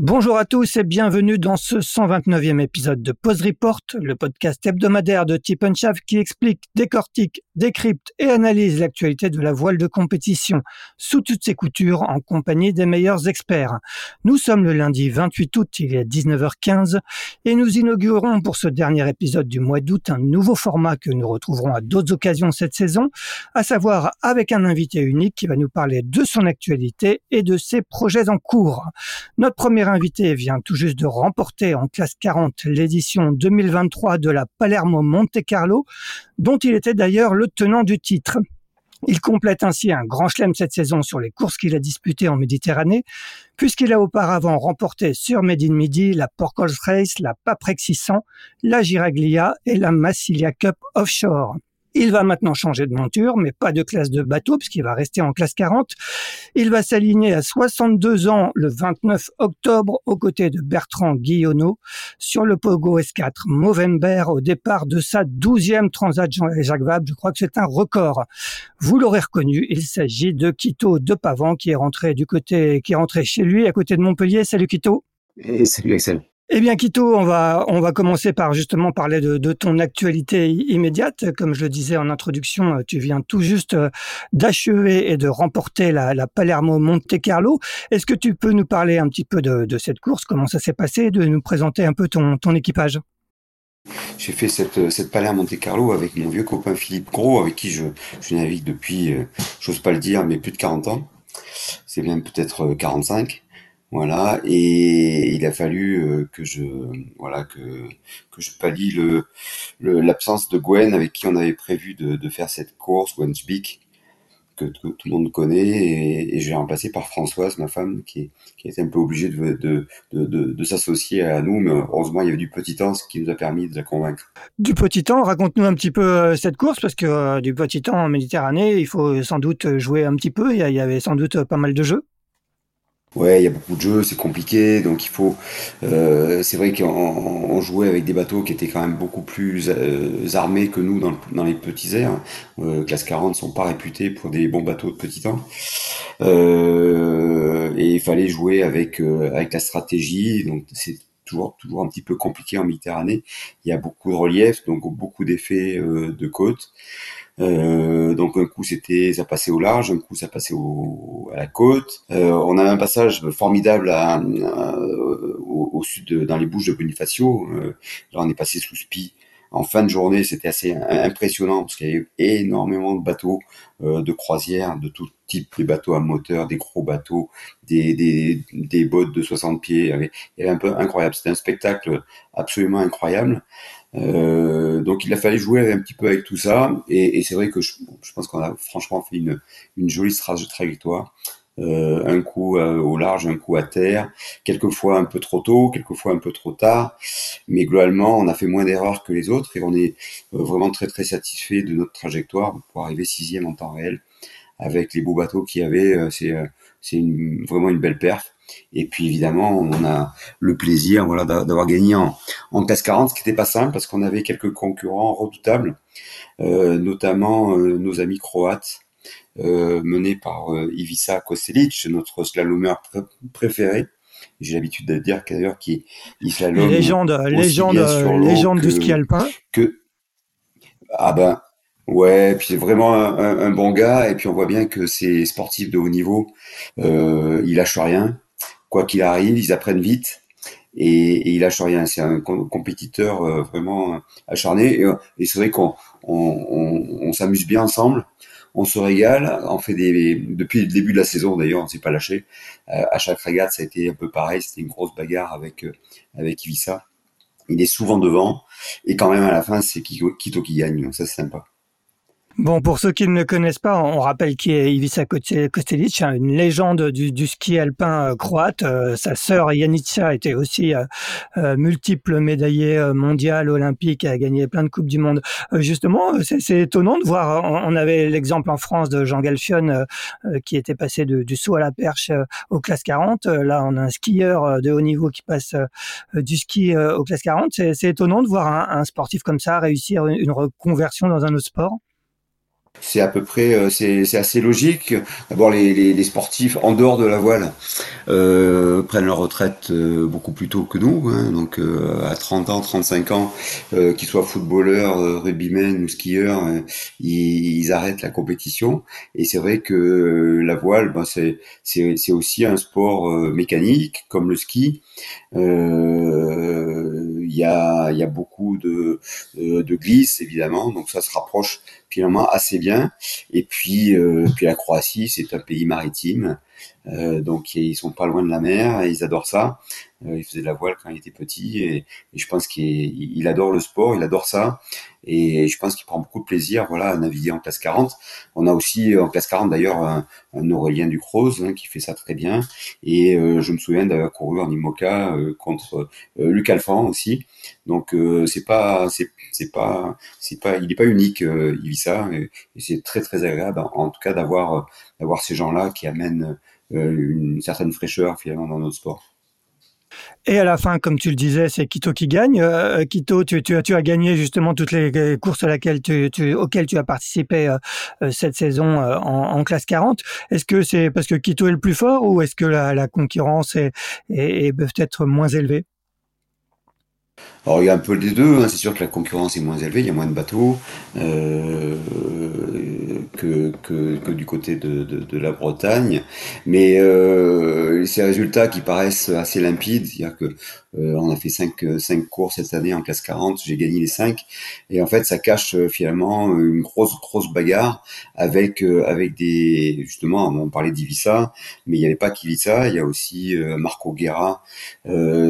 Bonjour à tous et bienvenue dans ce 129e épisode de Pause Report, le podcast hebdomadaire de Tip qui explique, décortique, décrypte et analyse l'actualité de la voile de compétition sous toutes ses coutures en compagnie des meilleurs experts. Nous sommes le lundi 28 août, il est 19h15 et nous inaugurons pour ce dernier épisode du mois d'août un nouveau format que nous retrouverons à d'autres occasions cette saison, à savoir avec un invité unique qui va nous parler de son actualité et de ses projets en cours. Notre invité vient tout juste de remporter en classe 40 l'édition 2023 de la Palermo Monte Carlo, dont il était d'ailleurs le tenant du titre. Il complète ainsi un grand chelem cette saison sur les courses qu'il a disputées en Méditerranée, puisqu'il a auparavant remporté sur Made in Midi la Porcols Race, la Paprex 600, la Giraglia et la Massilia Cup Offshore. Il va maintenant changer de monture, mais pas de classe de bateau, puisqu'il va rester en classe 40. Il va s'aligner à 62 ans le 29 octobre aux côtés de Bertrand Guillonneau sur le Pogo S4 Movember au départ de sa 12e Transat Jacques Vabre. Je crois que c'est un record. Vous l'aurez reconnu, il s'agit de Quito de Pavan qui est rentré du côté, qui est rentré chez lui à côté de Montpellier. Salut Quito. Et salut Axel. Eh bien, Quito, on va, commencer par justement parler de, ton actualité immédiate. Comme je le disais en introduction, tu viens tout juste euh, d'achever et de remporter la, Palermo Monte Carlo. Est-ce que tu peux nous parler un petit peu de, cette course, comment ça s'est passé, de nous présenter un peu ton, équipage j'ai fait cette, cette Palermo Monte Carlo avec mon vieux copain Philippe Gros, avec qui je, navigue depuis, euh, j'ose pas le dire, mais plus de 40 ans. C'est bien peut-être 45. Voilà, et il a fallu euh, que je voilà que que je pallie le l'absence de Gwen avec qui on avait prévu de, de faire cette course Gwen Speak que, tout le monde connaît et, je l'ai remplacé par Françoise ma femme qui qui a été un peu obligée de de, de, de, s'associer à nous mais heureusement il y avait du petit temps ce qui nous a permis de la convaincre. Du petit temps, raconte-nous un petit peu euh, cette course parce que euh, du petit temps en Méditerranée il faut sans doute jouer un petit peu il y avait sans doute pas mal de jeux. Ouais, il y a beaucoup de jeux, c'est compliqué, donc il faut. Euh, c'est vrai qu'on jouait avec des bateaux qui étaient quand même beaucoup plus euh, armés que nous dans, les petits airs. Euh, classe 40 sont pas réputés pour des bons bateaux de petit temps. Euh, et il fallait jouer avec euh, avec la stratégie, donc c'est toujours toujours un petit peu compliqué en Méditerranée. Il y a beaucoup de relief, donc beaucoup d'effets euh, de côte. Euh, donc un coup c'était ça passait au large, un coup ça passait au, à la côte. Euh, on a un passage formidable à, au, sud, de, dans les Bouches de Bonifacio. Euh, là on est passé sous Spi en fin de journée, c'était assez impressionnant parce qu'il y avait énormément de bateaux euh, de croisière, de tout type, des bateaux à moteur, des gros bateaux, des, des, des bottes de 60 pieds. Il y avait un peu incroyable. C'était un spectacle absolument incroyable. Euh, donc il a fallu jouer un petit peu avec tout ça, et, et c'est vrai que je, je pense qu'on a franchement fait une, une jolie trajectoire. euh, un coup au large, un coup à terre, quelquefois un peu trop tôt, quelquefois un peu trop tard, mais globalement on a fait moins d'erreurs que les autres et on est vraiment très très satisfait de notre trajectoire pour arriver sixième en temps réel avec les beaux bateaux qu'il y avait. c'est c'est vraiment une belle perf. Et puis évidemment, on a le plaisir voilà, d'avoir gagné en, en classe 40, ce qui n'était pas simple parce qu'on avait quelques concurrents redoutables, euh, notamment euh, nos amis croates, euh, menés par Ivica Kostelic, notre slalomeur préféré. J'ai l'habitude de dire d'ailleurs qu'il slalome. Légende, légende, légende du ski alpin. Que, ah ben, Ouais, puis c'est vraiment un, un, bon gars, et puis on voit bien que ces sportifs de haut niveau, euh, ils lâchent rien quoi qu'il arrive, ils apprennent vite et, et ils lâchent rien. C'est un compétiteur euh, vraiment acharné. Et, c'est vrai qu'on on, on, s'amuse bien ensemble, on se régale. On fait des depuis le début de la saison d'ailleurs, on s'est pas lâché. Euh, à chaque régate, ça a été un peu pareil. C'était une grosse bagarre avec euh, avec Ivica. Il est souvent devant et quand même à la fin, c'est Kito qui gagne. Donc ça c'est sympa. Bon, pour ceux qui ne le connaissent pas, on rappelle qui est Ivica Kostelic, hein, une légende du, ski alpin euh, croate. Euh, sa sœur Janica était aussi euh, multiple médaillée mondiale, olympique, a gagné plein de coupes du monde. justement, c'est étonnant de voir. On, avait l'exemple en France de Jean Galfion qui était passé du saut à la perche aux classes 40. là, on a un skieur de haut niveau qui passe du ski aux classes 40. C'est étonnant de voir un, un sportif comme ça réussir une reconversion dans un autre sport c'est à peu près, euh, c'est assez logique. D'abord, les, les, les, sportifs en dehors de la voile euh, prennent leur retraite euh, beaucoup plus tôt que nous, hein, donc euh, à 30 ans, 35 ans, euh, qu'ils soient footballeurs, rugbymen ou skieurs, ils, ils, arrêtent la compétition. Et c'est vrai que la voile, ben, c'est aussi un sport mécanique comme le ski. Il y, a, y a beaucoup de, de glisse évidemment, donc ça se rapproche finalement assez bien. Et puis, euh, puis la Croatie, c'est un pays maritime. Euh, donc ils sont pas loin de la mer ils adorent ça. Euh, il faisait de la voile quand il était petit et, je pense qu'il adore le sport, il adore ça et je pense qu'il prend beaucoup de plaisir voilà à naviguer en classe 40. On a aussi en classe 40 d'ailleurs un, Aurélien Ducrose hein, qui fait ça très bien et euh, je me souviens d'avoir couru en IMOCA contre Luc Alphand aussi. Donc c'est pas c'est pas c'est pas il est pas unique il vit ça et, c'est très très agréable en tout cas d'avoir d'avoir ces gens-là qui amènent euh, une certaine fraîcheur finalement dans notre sport. Et à la fin, comme tu le disais, c'est Quito qui gagne. Euh, Quito, tu, tu, as gagné justement toutes les courses auxquelles tu as participé euh, cette saison en, classe 40. Est-ce que c'est parce que Quito est le plus fort ou est-ce que la, concurrence est peut-être moins élevée? Alors il y a un peu les deux, hein. c'est sûr que la concurrence est moins élevée, il y a moins de bateaux euh, que, que, que, du côté de, de, de la Bretagne, mais euh, ces résultats qui paraissent assez limpides, c'est-à-dire que euh, on a fait cinq, cinq courses cette année en classe 40, j'ai gagné les cinq, et en fait ça cache euh, finalement une grosse grosse bagarre avec euh, avec des justement on parlait d'Ivissa, mais il n'y avait pas qu'Ivissa, il y a aussi Marco Guerra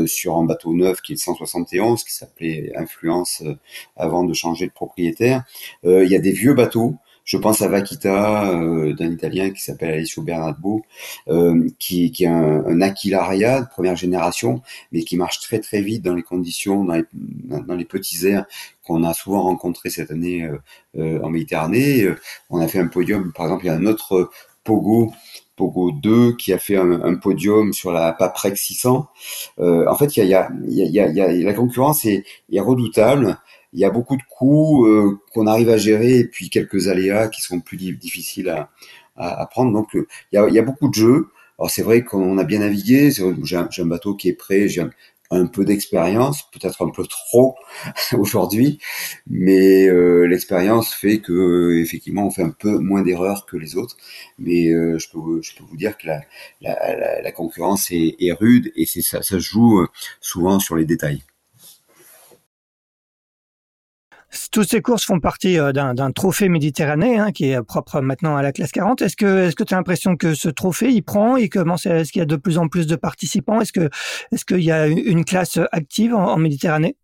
sur un bateau neuf qui est 171 qui s'appelait Influence euh, avant de changer de propriétaire. Euh, il y a des vieux bateaux. Je pense à Vaquita euh, d'un Italien qui s'appelle Alessio Bernardo, qui, qui est un, un Aquilaria de première génération, mais qui marche très très vite dans les conditions, dans les, dans les petits airs qu'on a souvent rencontrés cette année en Méditerranée. On a fait un podium, par exemple, il y a un autre Pogo Pogo 2 qui a fait un, podium sur la Paprex 600. Euh, en fait, il y a, la concurrence est, redoutable. Il y a beaucoup de coûts euh, qu'on arrive à gérer et puis quelques aléas qui sont plus difficiles à, prendre. Donc, euh, il y, a, beaucoup de jeux. Alors c'est vrai qu'on a bien navigué. J'ai un, bateau qui est prêt. Peu d'expérience, peut-être un peu trop aujourd'hui, mais euh, l'expérience fait que euh, effectivement on fait un peu moins d'erreurs que les autres. Mais euh, je, peux, je peux vous dire que la, la, concurrence est, est, rude et c'est ça, ça se joue souvent sur les détails. Toutes ces courses font partie euh, d'un trophée méditerranéen hein, qui est propre maintenant à la classe 40. Est-ce que est-ce que tu as l'impression que ce trophée il prend? Et commence est-ce qu'il y a de plus en plus de participants? Est-ce que est-ce qu'il y a une classe active en, Méditerranée?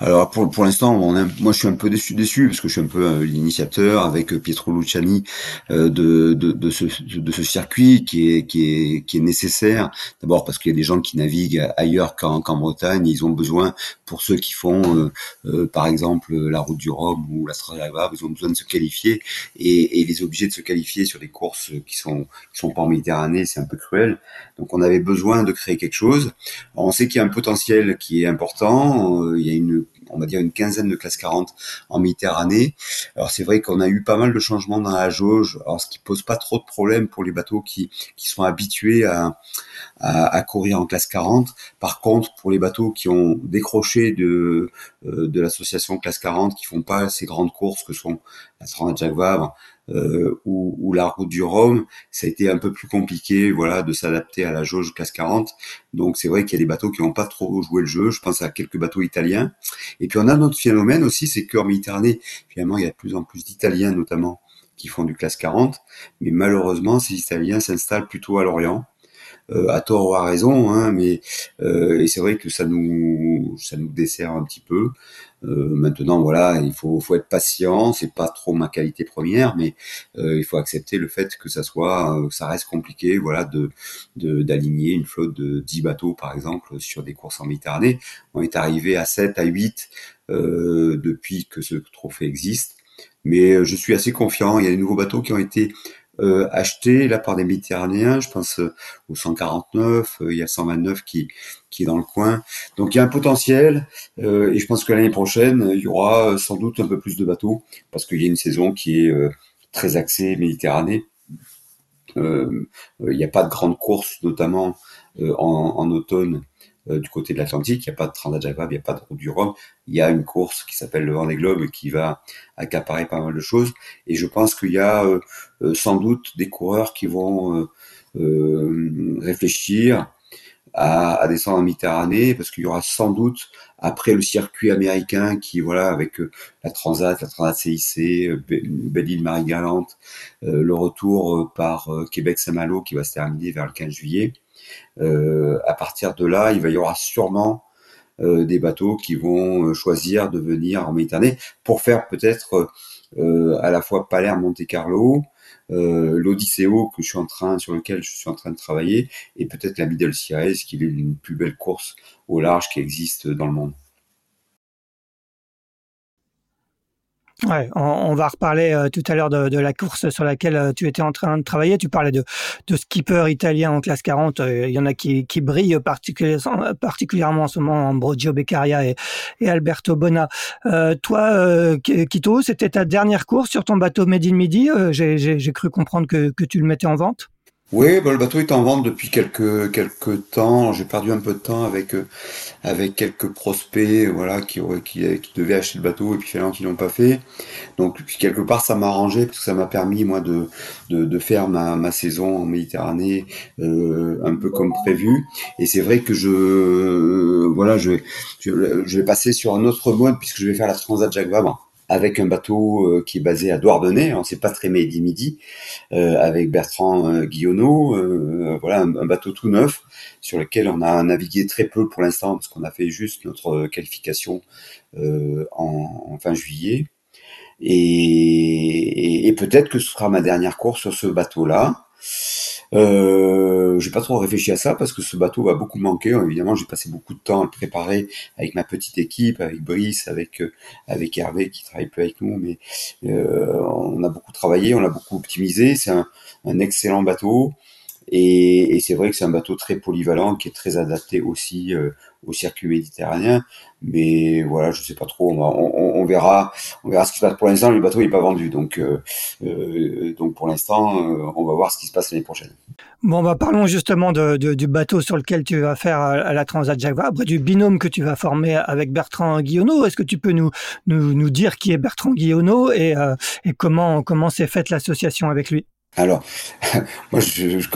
Alors pour, pour l'instant, moi je suis un peu déçu, déçu parce que je suis un peu euh, l'initiateur avec euh, Pietro Luciani euh, de, de, de, ce, de ce circuit qui est, qui est, qui est nécessaire. D'abord parce qu'il y a des gens qui naviguent ailleurs qu'en Bretagne, ils ont besoin, pour ceux qui font par exemple la route du Rhum ou la Strada ils ont besoin de se qualifier et, et les obligés de se qualifier sur des courses qui sont qui sont pas en Méditerranée, c'est un peu cruel. Donc on avait besoin de créer quelque chose. on sait qu'il y a un potentiel qui est important. Il y a une, on va dire une quinzaine de classes 40 en Méditerranée. Alors c'est vrai qu'on a eu pas mal de changements dans la jauge, alors ce qui pose pas trop de problèmes pour les bateaux qui, qui sont habitués à, à, courir en classe 40. Par contre, pour les bateaux qui ont décroché de, euh, de l'association classe 40, qui font pas ces grandes courses que sont la Strana Jacques Vabre, euh, ou, ou, la route du Rhum, ça a été un peu plus compliqué, voilà, de s'adapter à la jauge classe 40. Donc c'est vrai qu'il y a des bateaux qui n'ont pas trop joué le jeu. Je pense à quelques bateaux italiens. Et puis on a un autre phénomène aussi, c'est qu'en Méditerranée, finalement, il y a de plus en plus d'Italiens notamment qui font du classe 40, mais malheureusement, ces Italiens s'installent plutôt à l'Orient. Euh, à tort ou à raison, hein, mais euh, et c'est vrai que ça nous ça nous dessert un petit peu. Euh, maintenant, voilà, il faut, faut être patient. C'est pas trop ma qualité première, mais euh, il faut accepter le fait que ça soit, euh, ça reste compliqué, voilà, de d'aligner une flotte de 10 bateaux, par exemple, sur des courses en Méditerranée. On est arrivé à 7, à 8 depuis que ce trophée existe. Mais je suis assez confiant. Il y a des nouveaux bateaux qui ont été euh, acheté là par des Méditerranéens, je pense euh, au 149, euh, il y a 129 qui qui est dans le coin. Donc il y a un potentiel et je pense que l'année prochaine il y aura sans doute un peu plus de bateaux parce qu'il y a une saison qui est très axée Méditerranée. il n'y a pas de grandes courses, notamment en, en, automne euh, du côté de l'Atlantique. Il n'y a pas de Transat il n'y a pas de route du Rhum. Il y a une course qui s'appelle le Vendée Globe qui va accaparer pas mal de choses. Et je pense qu'il y a euh, euh, sans doute des coureurs qui vont réfléchir à, à, descendre en Méditerranée parce qu'il y aura sans doute après le circuit américain qui voilà avec la Transat, la Transat CIC, Belle-Île Marie-Galante, le retour par Québec-Saint-Malo qui va se terminer vers le 15 juillet. Euh, à partir de là, il va y aura sûrement euh, des bateaux qui vont euh, choisir de venir en Méditerranée pour faire peut-être à la fois Palerme-Monte Carlo, euh, l'Odysseo que je suis en train, sur lequel je suis en train de travailler, et peut-être la Middle Series, qui est une plus belle course au large qui existe dans le monde. Ouais, on, va reparler euh, tout à l'heure de, la course sur laquelle euh, tu étais en train de travailler. Tu parlais de, de skipper italien en classe 40. Euh, il y en a qui, qui brillent particulièrement, particulièrement en ce moment, Ambrogio Beccaria et, et Alberto Bona. toi, Quito, c'était ta dernière course sur ton bateau Made in Midi. J'ai cru comprendre que, que tu le mettais en vente? Oui, bah, le bateau est en vente depuis quelques quelques temps. J'ai perdu un peu de temps avec euh, avec quelques prospects, voilà, qui qui, qui devaient acheter le bateau et puis finalement qui l'ont pas fait. Donc quelque part ça m'a arrangé parce que ça m'a permis moi de, de, de faire ma, ma saison en Méditerranée euh, un peu comme prévu. Et c'est vrai que je euh, voilà je, je, je vais passer sur un autre mode puisque je vais faire la Transat Jacques Vabre avec un bateau euh, qui est basé à Douarnenez, hein, c'est pas très midi midi, euh, avec Bertrand euh, Guillonneau, voilà un, bateau tout neuf sur lequel on a navigué très peu pour l'instant parce qu'on a fait juste notre qualification en, en, fin juillet. Et, et, et peut-être que ce sera ma dernière course sur ce bateau-là. Euh, j'ai pas trop réfléchi à ça parce que ce bateau va beaucoup manquer. Évidemment, j'ai passé beaucoup de temps à le préparer avec ma petite équipe, avec Brice, avec euh, avec Hervé qui travaille peu avec nous, mais euh, on a beaucoup travaillé, on l'a beaucoup optimisé. C'est un, un excellent bateau. Et, c'est vrai que c'est un bateau très polyvalent qui est très adapté aussi euh, au circuit méditerranéen. Mais voilà, je sais pas trop. On, verra, on verra ce qui se passe. Pour l'instant, le bateau n'est pas vendu, donc euh, euh, pour l'instant, on va voir ce qui se passe l'année prochaine. Bon, bah parlons justement du bateau sur lequel tu vas faire la Transat Jacques Vabre, du binôme que tu vas former avec Bertrand Guillonneau. Est-ce que tu peux nous, dire qui est Bertrand Guillonneau et, comment s'est faite l'association avec lui? Alors, moi, je, je,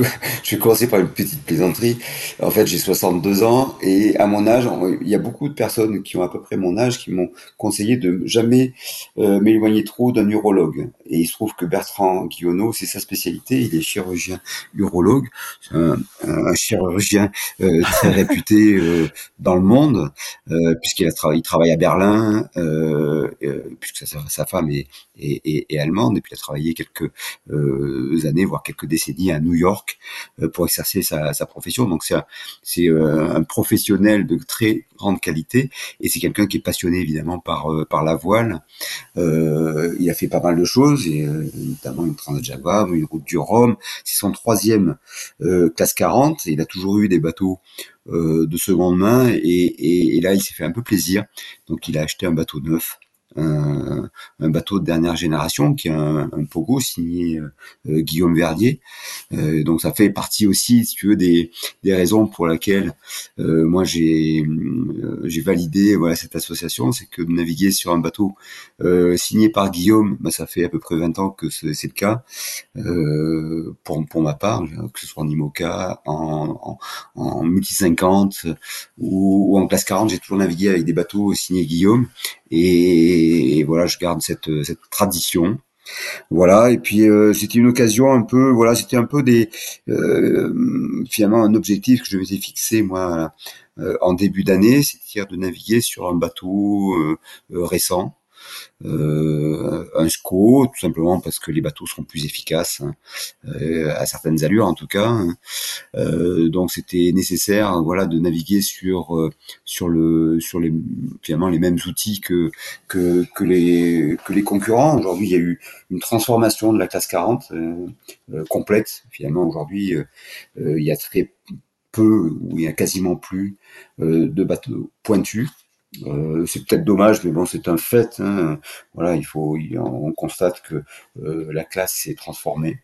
je, vais commencer par une petite plaisanterie. En fait, j'ai 62 ans et à mon âge, il y a beaucoup de personnes qui ont à peu près mon âge qui m'ont conseillé de jamais euh, m'éloigner trop d'un urologue. Et il se trouve que Bertrand Guillonneau, c'est sa spécialité. Il est chirurgien urologue, un, un chirurgien euh, très réputé euh, dans le monde, euh, puisqu'il a il travaille à Berlin, euh, puisque sa, sa femme est, est, est, est, allemande, et puis il a travaillé quelques années, voire quelques décennies à New York euh, pour exercer sa, profession. Donc c'est euh, un professionnel de très grande qualité et c'est quelqu'un qui est passionné évidemment par euh, la voile. il a fait pas mal de choses, et, notamment une Transat Java, une route du Rhum. C'est son troisième classe 40. Et il a toujours eu des bateaux de seconde main et, là il s'est fait un peu plaisir. Donc il a acheté un bateau neuf un, bateau de dernière génération qui est un, un Pogo signé euh, euh, Guillaume Verdier. Euh, donc ça fait partie aussi, si tu veux, des, des raisons pour lesquelles euh, moi j'ai j'ai validé voilà cette association, c'est que de naviguer sur un bateau signé par Guillaume, bah, ça fait à peu près 20 ans que c'est le cas. Pour pour ma part, que ce soit en IMOCA, en, en, en multi 50 ou, ou en classe 40, j'ai toujours navigué avec des bateaux signés Guillaume. Et, voilà, je garde cette, cette tradition. Voilà, et puis euh, c'était une occasion un peu, voilà, c'était un peu des, euh, finalement un objectif que je m'étais fixé moi euh, en début d'année, c'est-à-dire de naviguer sur un bateau euh, euh, récent, euh, un SCO, tout simplement parce que les bateaux seront plus efficaces, hein, euh, à certaines allures en tout cas. Hein. Euh, donc c'était nécessaire, voilà, de naviguer sur euh, sur le sur les finalement les mêmes outils que que, que les que les concurrents. Aujourd'hui, il y a eu une transformation de la classe 40 euh, complète. Finalement, aujourd'hui, il y a très peu ou il y a quasiment plus de bateaux pointus euh, c'est peut-être dommage, mais bon, c'est un fait. Hein. Voilà, il faut, on constate que euh, la classe s'est transformée.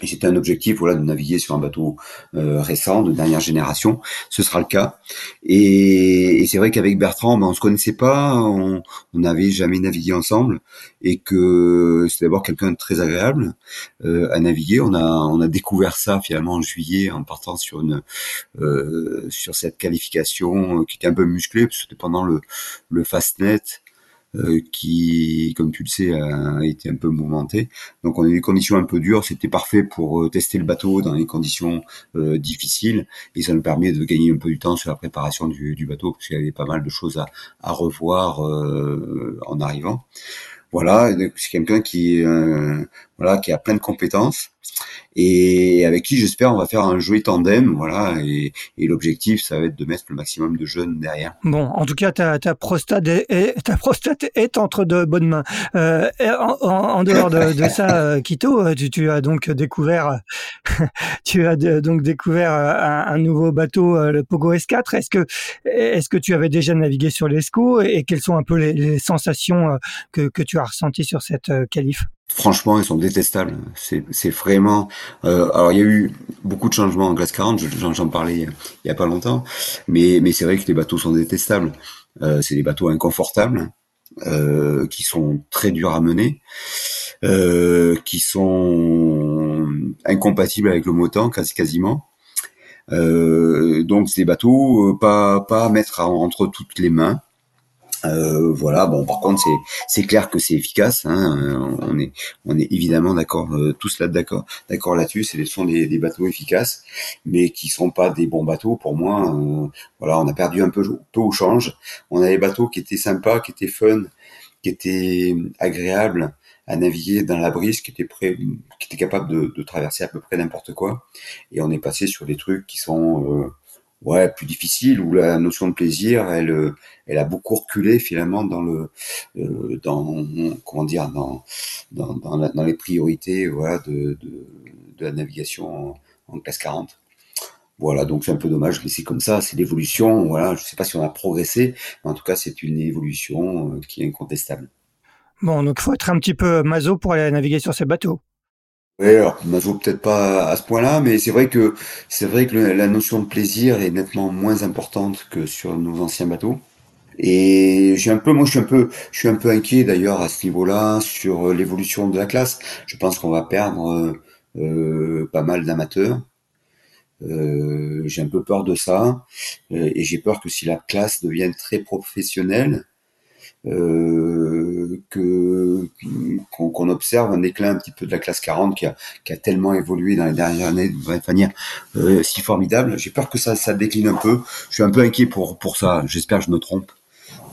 Et c'était un objectif, voilà, de naviguer sur un bateau euh, récent, de dernière génération. Ce sera le cas. Et, et c'est vrai qu'avec Bertrand, ben, on se connaissait pas, on n'avait jamais navigué ensemble, et que c'est d'abord quelqu'un de très agréable euh, à naviguer. On a, on a découvert ça finalement en juillet en partant sur une, euh, sur cette qualification qui était un peu musclée, parce que c'était pendant le, le Fastnet. Euh, qui, comme tu le sais, a été un peu mouvementé. Donc on a eu des conditions un peu dures. C'était parfait pour euh, tester le bateau dans les conditions euh, difficiles et ça nous permet de gagner un peu du temps sur la préparation du, du bateau parce qu'il y avait pas mal de choses à, à revoir en arrivant. Voilà, c'est quelqu'un qui, voilà, qui a plein de compétences et avec qui j'espère on va faire un joli tandem, voilà, et, et l'objectif ça va être de mettre le maximum de jeunes derrière. Bon, en tout cas ta, ta prostate est, ta prostate est entre de bonnes mains. Euh, en, en, dehors de, de ça, euh, Kito, euh, tu, tu, as donc découvert, tu as de, donc découvert un, un, nouveau bateau, le Pogo S4. Est-ce que est-ce que tu avais déjà navigué sur l'Esco et, et quelles sont un peu les, les sensations que, que tu as ressenties sur cette qualif? Franchement, ils sont détestables. C'est vraiment. Euh, alors, il y a eu beaucoup de changements en glace 40. J'en parlais il y a pas longtemps, mais c'est vrai que les bateaux sont détestables. Euh, c'est des bateaux inconfortables, euh, qui sont très durs à mener, qui sont incompatibles avec le moteur quasi quasiment. Donc, c'est des bateaux pas pas à mettre entre toutes les mains. Euh, voilà. Bon, par contre, c'est c'est clair que c'est efficace. Hein, on est on est évidemment d'accord euh, tous là d'accord d'accord là-dessus. Ce sont des, des, bateaux efficaces, mais qui sont pas des bons bateaux pour moi. Euh, voilà, on a perdu un peu peu au change. On a des bateaux qui étaient sympas, qui étaient fun, qui étaient agréables à naviguer dans la brise, qui étaient prêts, qui étaient capables de, de traverser à peu près n'importe quoi. Et on est passé sur des trucs qui sont euh, ouais plus difficile où la notion de plaisir elle euh, elle a beaucoup reculé finalement dans le euh, dans comment dire dans dans, les priorités voilà de, de, la navigation en, classe 40 voilà donc c'est un peu dommage mais c'est comme ça c'est l'évolution voilà je sais pas si on a progressé mais en tout cas c'est une évolution euh, qui est incontestable. Bon donc faut être un petit peu maso pour aller naviguer sur ces bateaux oui, alors Mazo peut-être pas à ce point-là, mais c'est vrai que c'est vrai que la notion de plaisir est nettement moins importante que sur nos anciens bateaux. Et j'ai un peu, moi je suis un peu, je suis un peu inquiet d'ailleurs à ce niveau-là sur l'évolution de la classe. Je pense qu'on va perdre pas mal d'amateurs. j'ai un peu peur de ça et j'ai peur que si la classe devienne très professionnelle, euh, qu'on observe un déclin un petit peu de la classe 40 qui a, qui a tellement évolué dans les dernières années de manière euh, si formidable. J'ai peur que ça, ça décline un peu. Je suis un peu inquiet pour pour ça. J'espère que je me trompe.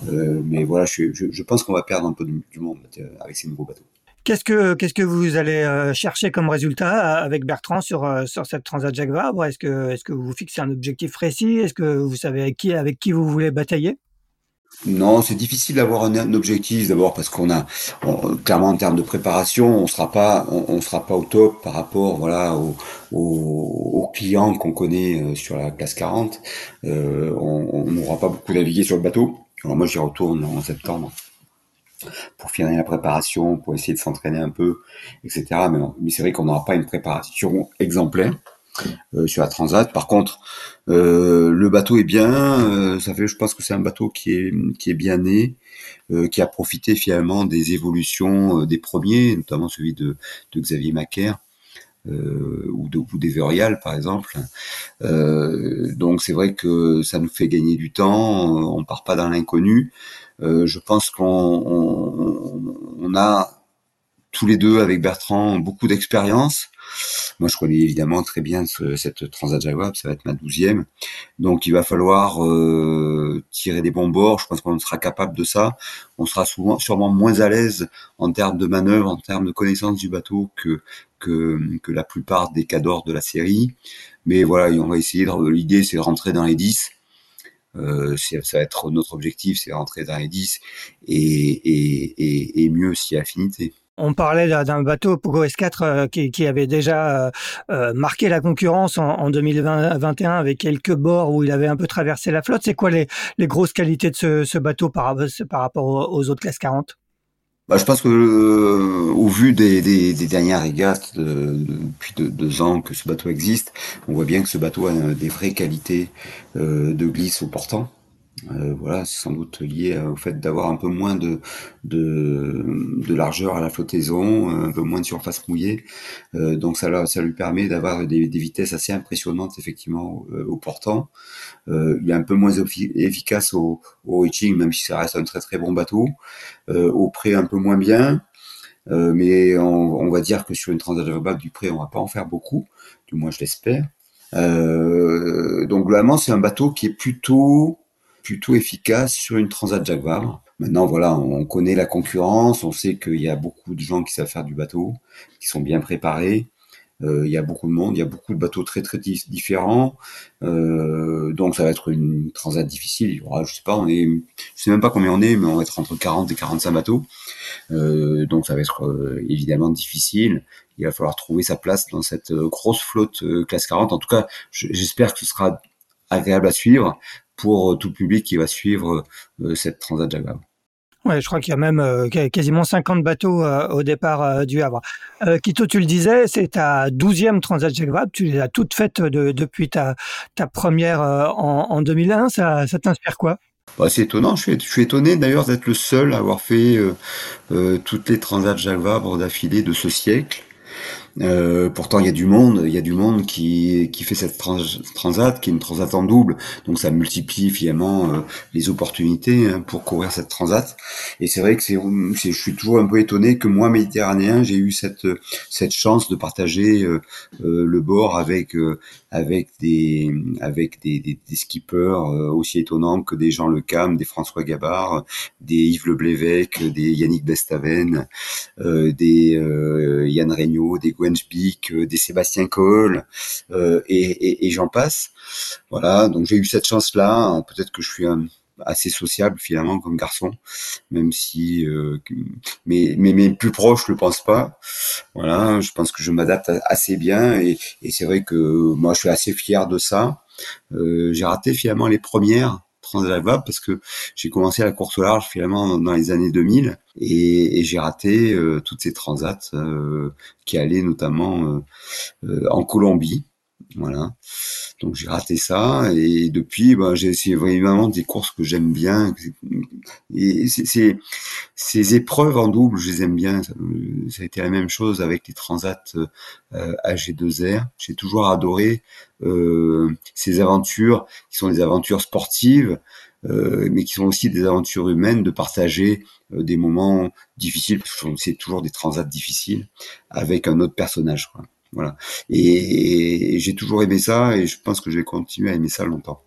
Euh, mais voilà, je, je, je pense qu'on va perdre un peu du, monde euh, avec ces nouveaux bateaux. Qu'est-ce que qu'est-ce que vous allez euh, chercher comme résultat avec Bertrand sur sur cette Transat Jacques Vabre? Est-ce que est-ce que vous fixez un objectif précis? Est-ce que vous savez avec qui avec qui vous voulez batailler? Non, c'est difficile d'avoir un, objectif d'abord parce qu'on a clairement en termes de préparation, on sera pas on, sera pas au top par rapport aux, clients qu'on connaît euh, sur la classe 40. Euh, on n'aura pas beaucoup navigué sur le bateau. Alors moi j'y retourne en septembre pour finir la préparation, pour essayer de s'entraîner un peu, etc. Mais, mais c'est vrai qu'on n'aura pas une préparation exemplaire. Euh, sur la Transat. Par contre, euh, le bateau est bien. Euh, ça fait, je pense que c'est un bateau qui est qui est bien né, qui a profité finalement des évolutions des premiers, notamment celui de, Xavier Macaire. ou de ou d'Everial par exemple. donc c'est vrai que ça nous fait gagner du temps, on part pas dans l'inconnu. je pense qu'on on, a tous les deux avec Bertrand beaucoup d'expérience. Moi, je connais évidemment très bien cette Transat Jaguar, ça va être ma douzième. Donc, il va falloir euh, tirer des bons bords. Je pense qu'on sera capable de ça. On sera souvent, sûrement moins à l'aise en termes de manœuvre, en termes de connaissance du bateau que que, que la plupart des cadors de la série. Mais voilà, on va essayer. L'idée, c'est de rentrer dans les 10. Euh, ça va être notre objectif, c'est rentrer dans les 10 et, et, et, et mieux si affinité. On parlait d'un bateau Pogo S4 euh, qui, avait déjà euh, euh, marqué la concurrence en, 2021 avec quelques bords où il avait un peu traversé la flotte. C'est quoi les, grosses qualités de ce, bateau par, rapport aux, autres classes 40 bah, je pense que au vu des, dernières régates depuis deux, ans que ce bateau existe, on voit bien que ce bateau a des vraies qualités de glisse au portant. Euh, voilà, c'est sans doute lié euh, au fait d'avoir un peu moins de, de, largeur à la flottaison, un peu moins de surface mouillée. Euh, donc ça, lui permet d'avoir des, vitesses assez impressionnantes effectivement au portant. il est un peu moins efficace au, au reaching, même si ça reste un très très bon bateau. au pré un peu moins bien. mais on, va dire que sur une transat du pré, on va pas en faire beaucoup, du moins je l'espère. donc globalement, c'est un bateau qui est plutôt plutôt efficace sur une Transat Jaguar. Maintenant, voilà, on connaît la concurrence, on sait qu'il y a beaucoup de gens qui savent faire du bateau, qui sont bien préparés. Euh, il y a beaucoup de monde, il y a beaucoup de bateaux très très différents, euh, donc ça va être une transat difficile. Il y aura, je sais pas, on est, je sais même pas combien on est, mais on va être entre 40 et 45 bateaux, euh, donc ça va être évidemment difficile. Il va falloir trouver sa place dans cette grosse flotte classe 40. En tout cas, j'espère que ce sera agréable à suivre pour euh, tout le public qui va suivre euh, cette Transat Jaguar. Ouais, je crois qu'il y a même euh, quasiment 50 bateaux au départ du Havre. Kito, tu le disais, c'est ta douzième Transat Jaguar. Tu les as toutes faites depuis ta, ta première en, en 2001. Ça, ça t'inspire quoi? Bah, c'est étonnant, je suis, je suis étonné d'ailleurs d'être le seul à avoir fait toutes les transats Jacques Vabre d'affilée de ce siècle. Euh, pourtant, il y a du monde, il y a du monde qui, qui fait cette transat, qui est une transat en double, donc ça multiplie finalement euh, les opportunités hein, pour courir cette transat. Et c'est vrai que c'est, je suis toujours un peu étonné que moi, méditerranéen, j'ai eu cette cette chance de partager euh, le bord avec avec des avec des, des, des skippers aussi étonnants que des Jean Le Cam, des François Gabard, des Yves Le des Yannick Bestaven, des Yann Regnault, des euh, des Sébastien Cole euh, et, j'en passe. Voilà, donc j'ai eu cette chance-là. Peut-être que je suis assez sociable finalement comme garçon, même si euh, mais, mais mes plus proches le pensent pas. Voilà, je pense que je m'adapte assez bien et, c'est vrai que moi je suis assez fier de ça. j'ai raté finalement les premières Transat parce que j'ai commencé la course au large finalement dans les années 2000 et, j'ai raté euh, toutes ces transats euh, qui allaient notamment euh, en Colombie. Voilà. Donc j'ai raté ça et depuis, bah, j'ai essayé vraiment des courses que j'aime bien. Et c'est ces épreuves en double, je les aime bien. Ça a été la même chose avec les transats AG2R. J'ai toujours adoré ces aventures qui sont des aventures sportives, mais qui sont aussi des aventures humaines, de partager des moments difficiles, c'est toujours des transats difficiles, avec un autre personnage. Quoi. Voilà. Et, j'ai toujours aimé ça et je pense que je vais continuer à aimer ça longtemps.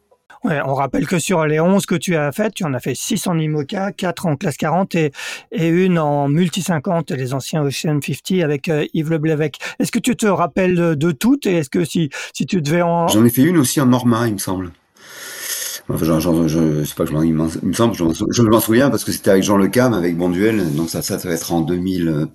Ouais, on rappelle que sur les 11 que tu as faites, tu en as fait 6 en IMOCA, 4 en classe 40 et, et une en multi 50, les anciens Ocean 50 avec euh, Yves Leblévec. Est-ce que tu te rappelles de, toutes et est-ce que si, si tu devais en... J'en ai fait une aussi en Norma, il me semble. Enfin, je sais pas que je il me semble, je, m'en souviens parce que c'était avec Jean Le Cam, avec Bonduel, donc ça, ça, ça va être en 2000,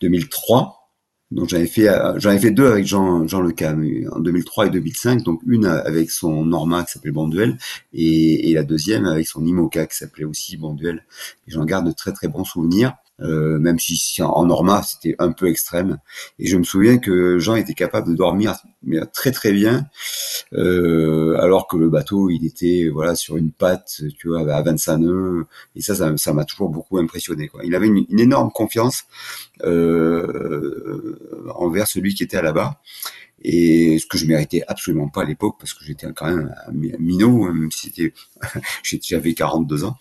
2003. Donc j'avais fait euh, j'avais fait deux avec Jean Jean Lecam en 2003 et 2005. Donc une avec son Norma qui s'appelait Bonduel et, et la deuxième avec son Imoca qui s'appelait aussi Bonduel. Et j'en garde de très très bons souvenirs. Euh, même si en Norma c'était un peu extrême. Et je me souviens que Jean était capable de dormir mais très très bien, euh, alors que le bateau il était voilà sur une patte, tu vois, à 25 nœuds. Et ça, ça m'a toujours beaucoup impressionné. Quoi. Il avait une, énorme confiance euh, envers celui qui était à la barre et ce que je méritais absolument pas à l'époque parce que j'étais quand même un minot même si j'avais 42 ans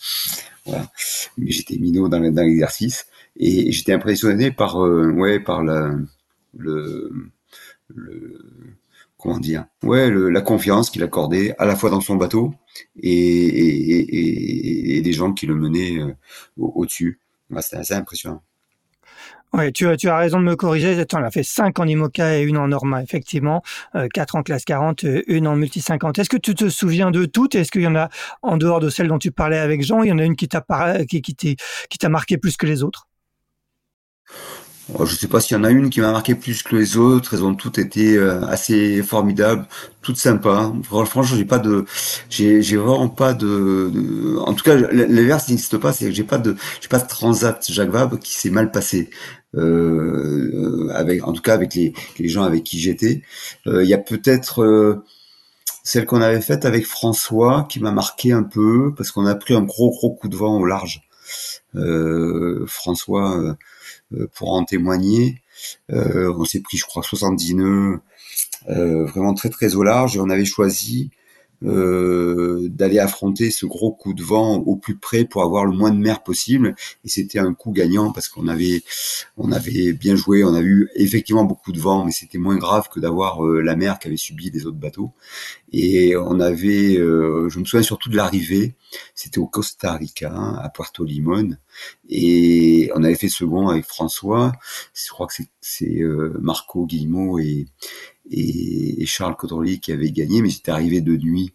mais j'étais minot dans l'exercice. Et j'étais impressionné par euh, ouais par la le, comment dire ouais la confiance qu'il accordait à la fois dans son bateau et, et des gens qui le menaient euh, au-dessus. C'était assez impressionnant oui, tu, as raison de me corriger. En as fait 5 en IMOCA et une en Norma, effectivement. Euh, 4 en classe 40, euh, une en multi 50. Est-ce que tu te souviens de toutes? Est-ce qu'il y en a, en dehors de celle dont tu parlais avec Jean, il y en a une qui t'a qui, marqué plus que les autres? Oh, je sais pas s'il y en a une qui m'a marqué plus que les autres. Elles ont toutes été euh, assez formidables, toutes sympas. Franchement, j'ai pas de, j'ai, vraiment pas de, de, en tout cas, l'inverse n'existe pas. C'est que j'ai pas de, j'ai pas de transat Jacques Vabre qui s'est mal passé. Euh, avec, en tout cas, avec les, les gens avec qui j'étais. Euh, il y a peut-être euh, celle qu'on avait faite avec François qui m'a marqué un peu parce qu'on a pris un gros gros coup de vent au large. François euh, pour en témoigner. Euh, on s'est pris, je crois, 70 nœuds, euh, vraiment très très au large, et on avait choisi euh, d'aller affronter ce gros coup de vent au plus près pour avoir le moins de mer possible. Et c'était un coup gagnant parce qu'on avait, on avait bien joué, on a eu effectivement beaucoup de vent, mais c'était moins grave que d'avoir euh, la mer qu'avaient subi des autres bateaux. Et on avait, euh, je me souviens surtout de l'arrivée, c'était au Costa Rica, à Puerto Limon, et on avait fait second avec François. Je crois que c'est Marco Guillemot et et, Charles Codrely qui avait gagné, mais c'était arrivé de nuit.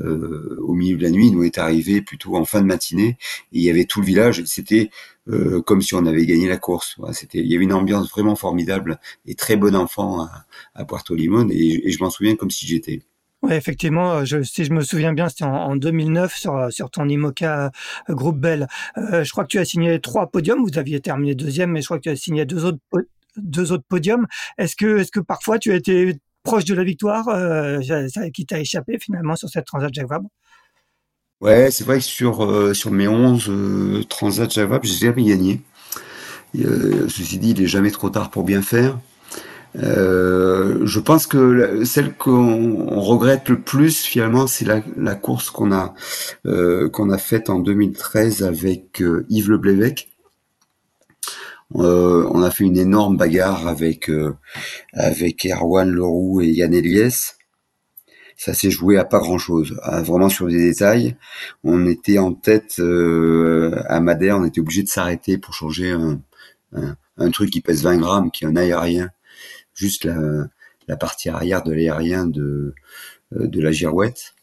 Euh, au milieu de la nuit, nous est arrivé plutôt en fin de matinée, et il y avait tout le village. C'était euh, comme si on avait gagné la course. il y avait une ambiance vraiment formidable et très bon enfant à, Puerto Limon, et, je m'en souviens comme si j'étais. Oui, effectivement, je, si je me souviens bien, c'était en, 2009 sur, ton IMOCA euh, Groupe Bell. je crois que tu as signé trois podiums, vous aviez terminé deuxième, mais je crois que tu as signé deux autres deux autres podiums. Est-ce que, est-ce que parfois tu as été proche de la victoire, euh, qui t'a échappé finalement sur cette Transat Jacques Vabre? Ouais, c'est vrai que sur, euh, sur mes 11 euh, Transat Jacques Vabre, j'ai jamais gagné. Ceci dit, il est jamais trop tard pour bien faire. je pense que celle qu'on regrette le plus finalement, c'est la, la, course qu'on a qu'on a faite en 2013 avec Yves Le euh, on a fait une énorme bagarre avec euh, avec Erwan Leroux et Yann Eliès. Ça s'est joué à pas grand chose, vraiment sur des détails. On était en tête euh, à Madère, on était obligé de s'arrêter pour changer un, un, truc qui pèse 20 grammes, qui est un aérien, juste la, la partie arrière de l'aérien de, de la girouette.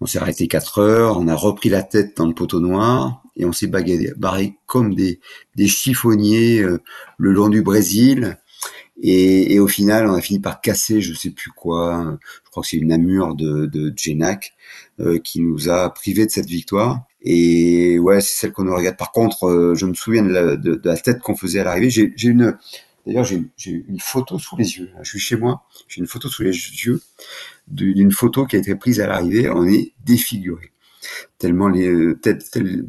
On s'est arrêté 4 heures, on a repris la tête dans le poteau noir, et on s'est barré comme des, chiffonniers euh, le long du Brésil. Et, au final, on a fini par casser, je sais plus quoi. Je crois que c'est une amure de, de euh, qui nous a privé de cette victoire. Et ouais, c'est celle qu'on nous regarde. Par contre, euh, je me souviens de la, de la tête qu'on faisait à l'arrivée. J'ai une, d'ailleurs, j'ai une photo sous les yeux. Je suis chez moi, j'ai une photo sous les yeux d'une photo qui a été prise à l'arrivée. On est défiguré tellement les,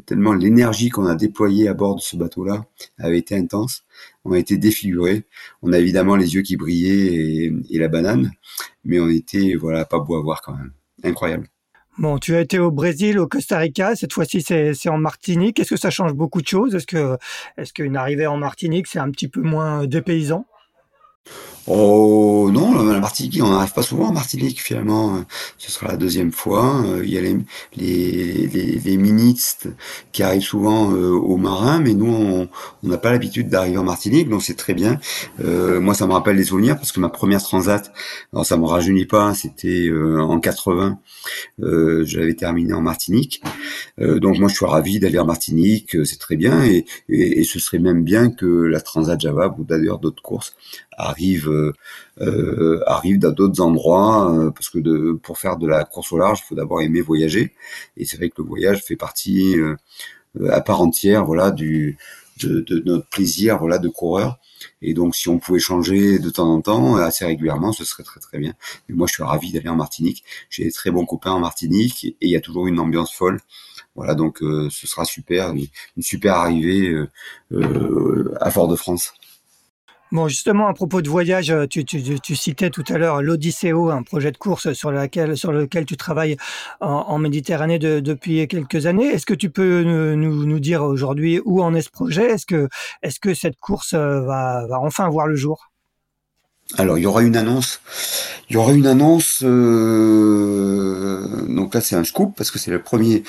tellement l'énergie qu'on a déployée à bord de ce bateau-là avait été intense. On a été défigurés. On a évidemment les yeux qui brillaient et, la banane, mais on était voilà pas beau à voir quand même. Incroyable. Bon, tu as été au Brésil, au Costa Rica. Cette fois-ci, c'est en Martinique. Est-ce que ça change beaucoup de choses? Est-ce que, est-ce qu'une arrivée en Martinique, c'est un petit peu moins dépaysant? Oh non, la Martinique, on n'arrive pas souvent en Martinique finalement. Ce sera la deuxième fois. Euh, il y a les, les, les, les ministres qui arrivent souvent euh, aux marins, mais nous, on n'a pas l'habitude d'arriver en Martinique, donc c'est très bien. Euh, moi, ça me rappelle des souvenirs parce que ma première transat, alors ça me rajeunit pas, c'était en 80. J'avais terminé en Martinique, donc moi je suis ravi d'aller en Martinique, c'est très bien, et, et, et, ce serait même bien que la transat Java ou d'ailleurs d'autres courses arrive euh, euh, arrive dans d'autres endroits euh, parce que pour faire de la course au large, il faut d'abord aimer voyager. Et c'est vrai que le voyage fait partie à part entière voilà du de, notre plaisir voilà de coureur. Et donc si on pouvait changer de temps en temps assez régulièrement ce serait très très bien. Mais moi je suis ravi d'aller en Martinique. J'ai des très bons copains en Martinique et il y a toujours une ambiance folle. Voilà donc ce sera super une, super arrivée à Fort-de-France Bon, justement, à propos de voyage, euh, tu, citais tout à l'heure l'Odysseo, un projet de course sur, laquelle, sur lequel tu travailles en, Méditerranée depuis quelques années. Est-ce que tu peux nous, dire aujourd'hui où en est ce projet? Est-ce que, est que cette course euh, va, va enfin voir le jour? Alors il y aura une annonce, il y aura une annonce. Euh, donc là c'est un scoop parce que c'est le premier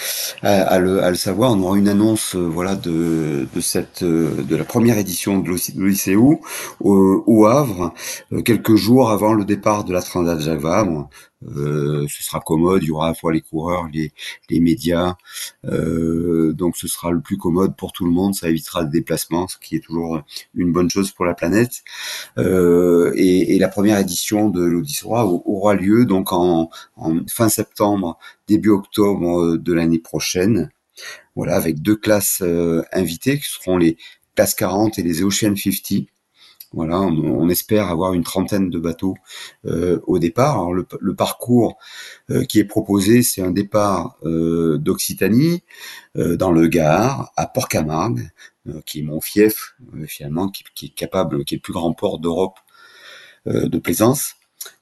à, le, à, le, savoir. On aura une annonce, euh, voilà, de, de cette euh, de la première édition de l'Odyssée au, Havre, quelques jours avant le départ de la Transat Java. Euh, ce sera commode, il y aura à la fois les coureurs, les, les médias, euh, donc ce sera le plus commode pour tout le monde, ça évitera le déplacement, ce qui est toujours une bonne chose pour la planète. Euh, et, et, la première édition de l'Odyssée aura lieu donc en, en, fin septembre, début octobre de l'année prochaine. Voilà, avec deux classes euh, invitées qui seront les classes 40 et les Ocean 50. Voilà, on, espère avoir une trentaine de bateaux euh, au départ. Alors le, parcours euh, qui est proposé, c'est un départ euh, d'Occitanie dans le Gard à Port-Camargue, qui est mon fief finalement, qui, est capable, qui est le plus grand port d'Europe de plaisance.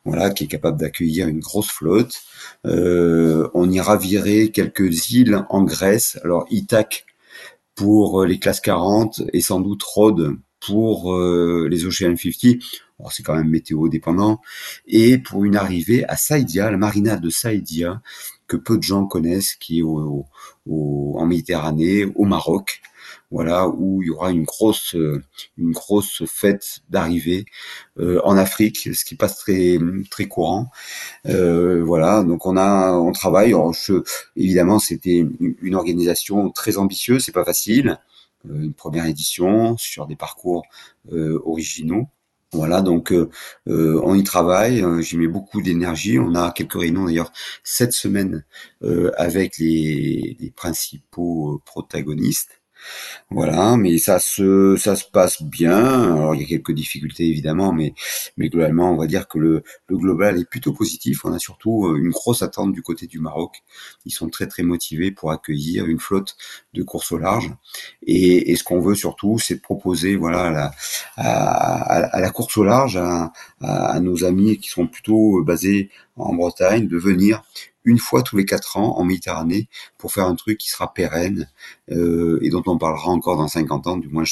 Voilà, qui est capable d'accueillir une grosse flotte. on ira virer quelques îles en Grèce. Alors Ithaque pour les classes 40 et sans doute Rhodes pour euh, les Ocean 50, c'est quand même météo dépendant, et pour une arrivée à Saïdia, la marina de Saïdia, que peu de gens connaissent, qui est au, en Méditerranée, au Maroc, voilà, où il y aura une grosse, une grosse fête d'arrivée euh, en Afrique, ce qui passe très, très courant. Euh, voilà, donc on a, on travaille. évidemment, c'était une organisation très ambitieuse, c'est pas facile. Euh, une première édition sur des parcours euh, originaux. Voilà, donc euh, on y travaille, j'y mets beaucoup d'énergie. On a quelques réunions d'ailleurs cette semaine avec les, les, principaux protagonistes. Voilà, mais ça se ça se passe bien. Alors il y a quelques difficultés évidemment, mais mais globalement on va dire que le, le global est plutôt positif. On a surtout euh, une grosse attente du côté du Maroc. Ils sont très très motivés pour accueillir une flotte de course au large. Et, ce qu'on veut surtout, c'est proposer voilà à la, course au large à, à, nos amis qui sont plutôt basés en Bretagne de venir une fois tous les quatre ans en Méditerranée pour faire un truc qui sera pérenne euh, et dont on parlera encore dans 50 ans. Du moins,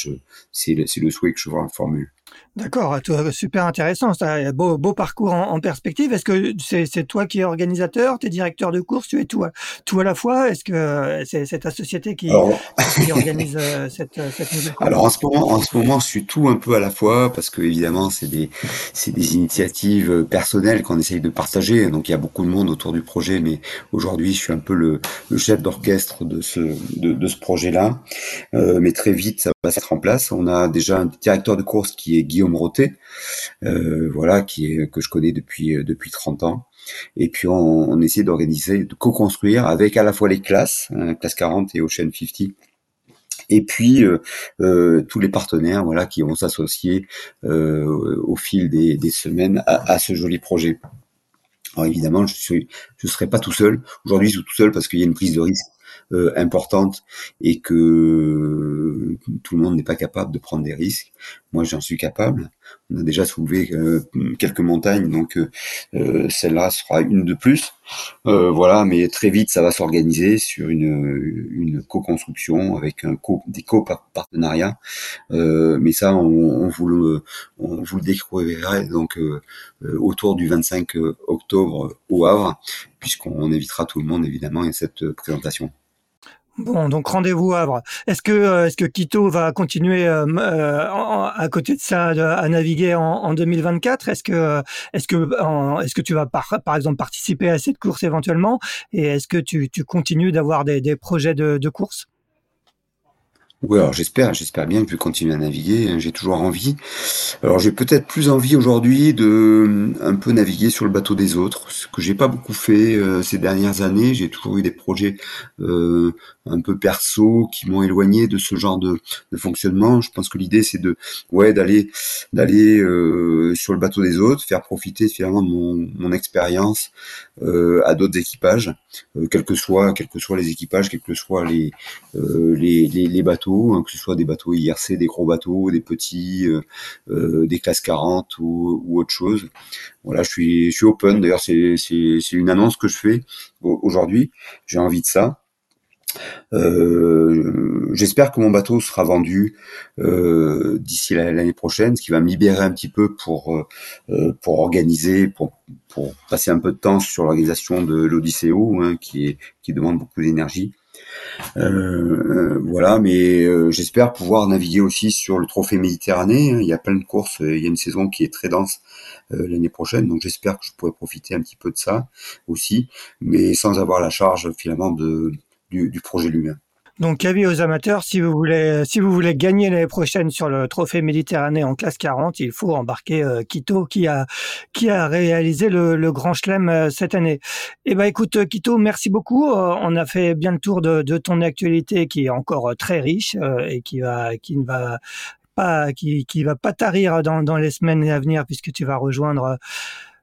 c'est le, le souhait que je formule. D'accord, super intéressant. un beau, beau parcours en, perspective. Est-ce que c'est toi qui es organisateur, tu es directeur de course, tu es tout à, tout à la fois? Est-ce que c'est ta société qui, organise euh, cette, cette nouvelle course? Alors en ce, moment, en ce moment, je suis tout un peu à la fois parce que évidemment, c'est des, des initiatives personnelles qu'on essaye de partager. Donc il y a beaucoup de monde autour du projet, mais aujourd'hui, je suis un peu le, le chef d'orchestre de ce, de, de ce projet-là. Euh, mais très vite, ça va s'être en place. On a déjà un directeur de course qui est Guillaume Roté, euh, voilà, qui est que je connais depuis euh, depuis 30 ans. Et puis on, essaie d'organiser, de co-construire avec à la fois les classes, hein, classe 40 et Ocean 50, et puis tous les partenaires voilà qui vont s'associer au fil des, semaines à, à, ce joli projet. Alors évidemment, je ne je serai pas tout seul. Aujourd'hui, je suis tout seul parce qu'il y a une prise de risque euh, importante et que tout le monde n'est pas capable de prendre des risques. Moi, j'en suis capable. On a déjà soulevé euh, quelques montagnes, donc euh, celle-là sera une de plus. voilà, mais très vite, ça va s'organiser sur une, une co-construction avec un co des co-partenariats. mais ça, on, on, vous le, on vous le découvrirez donc autour du 25 octobre au Havre, puisqu'on invitera tout le monde évidemment à cette présentation. Bon, donc rendez-vous Havre. Est-ce que euh, est-ce que Quito va continuer euh, euh, à côté de ça à naviguer en, 2024 Est-ce que est-ce que est-ce que tu vas par, par exemple participer à cette course éventuellement? Et est-ce que tu, tu continues d'avoir des, projets de, course? Oui, alors j'espère, j'espère bien que je vais continuer à naviguer. Hein, j'ai toujours envie. Alors j'ai peut-être plus envie aujourd'hui de un peu naviguer sur le bateau des autres, ce que j'ai pas beaucoup fait ces dernières années. J'ai toujours eu des projets euh, un peu perso qui m'ont éloigné de ce genre de, de fonctionnement. Je pense que l'idée c'est de ouais d'aller d'aller euh, sur le bateau des autres, faire profiter finalement de mon, mon expérience à d'autres équipages, quels que soient quels que soient les équipages, quels que soient les les, les, les bateaux Hein, que ce soit des bateaux IRC, des gros bateaux, des petits, euh, euh, des classes 40 ou, autre chose. Voilà, je suis, je suis open. D'ailleurs, c'est, une annonce que je fais aujourd'hui. J'ai envie de ça. Euh, j'espère que mon bateau sera vendu d'ici l'année prochaine, ce qui va me libérer un petit peu pour pour organiser, pour pour passer un peu de temps sur l'organisation de l'Odysseo, hein, qui est qui demande beaucoup d'énergie. Euh, voilà, mais euh, j'espère pouvoir naviguer aussi sur le Trophée Méditerranée. Il y a plein de courses, il y a une saison qui est très dense euh, l'année prochaine, donc j'espère que je pourrai profiter un petit peu de ça aussi, mais sans avoir la charge finalement de, du projet lui-même. Donc, avis aux amateurs, si vous voulez, si vous voulez gagner l'année prochaine sur le Trophée Méditerranée en classe 40, il faut embarquer euh, Quito qui a qui a réalisé le, le Grand Chelem euh, cette année. Eh ben, écoute, euh, Quito, merci beaucoup. on a fait bien le tour de, de ton actualité qui est encore très riche et qui va qui ne va pas qui qui va pas tarir dans dans les semaines à venir puisque tu vas rejoindre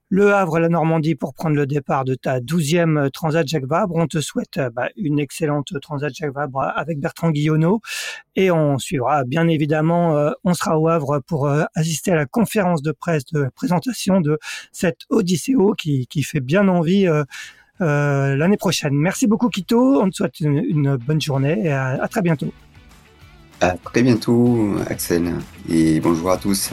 le Havre, la Normandie pour prendre le départ de ta douzième Transat Jacques Vabre. On te souhaite euh, bah, une excellente Transat Jacques Vabre avec Bertrand Guillonneau et on suivra bien évidemment, euh, on sera au Havre pour euh, assister à la conférence de presse de présentation de cette Odysseo qui, qui fait bien envie l'année prochaine. Merci beaucoup Quito, on te souhaite une, bonne journée et à, à très bientôt. À très bientôt Axel et bonjour à tous.